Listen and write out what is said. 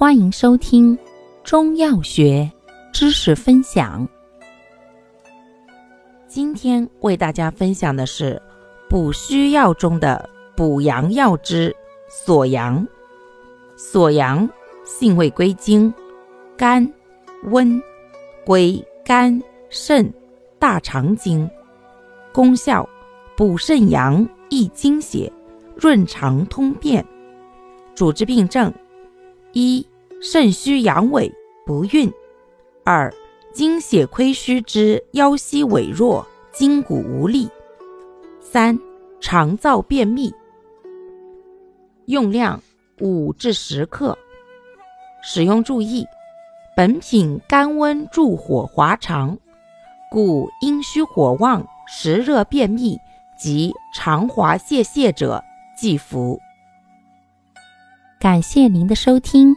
欢迎收听中药学知识分享。今天为大家分享的是补虚药中的补阳药之锁阳。锁阳性味归经，肝、温，归肝、肾、大肠经。功效：补肾阳，益精血，润肠通便。主治病症：一。肾虚阳痿不孕，二精血亏虚之腰膝痿弱、筋骨无力，三肠燥便秘。用量五至十克。使用注意：本品甘温助火滑肠，故阴虚火旺、实热便秘及肠滑泄泻者忌服。感谢您的收听。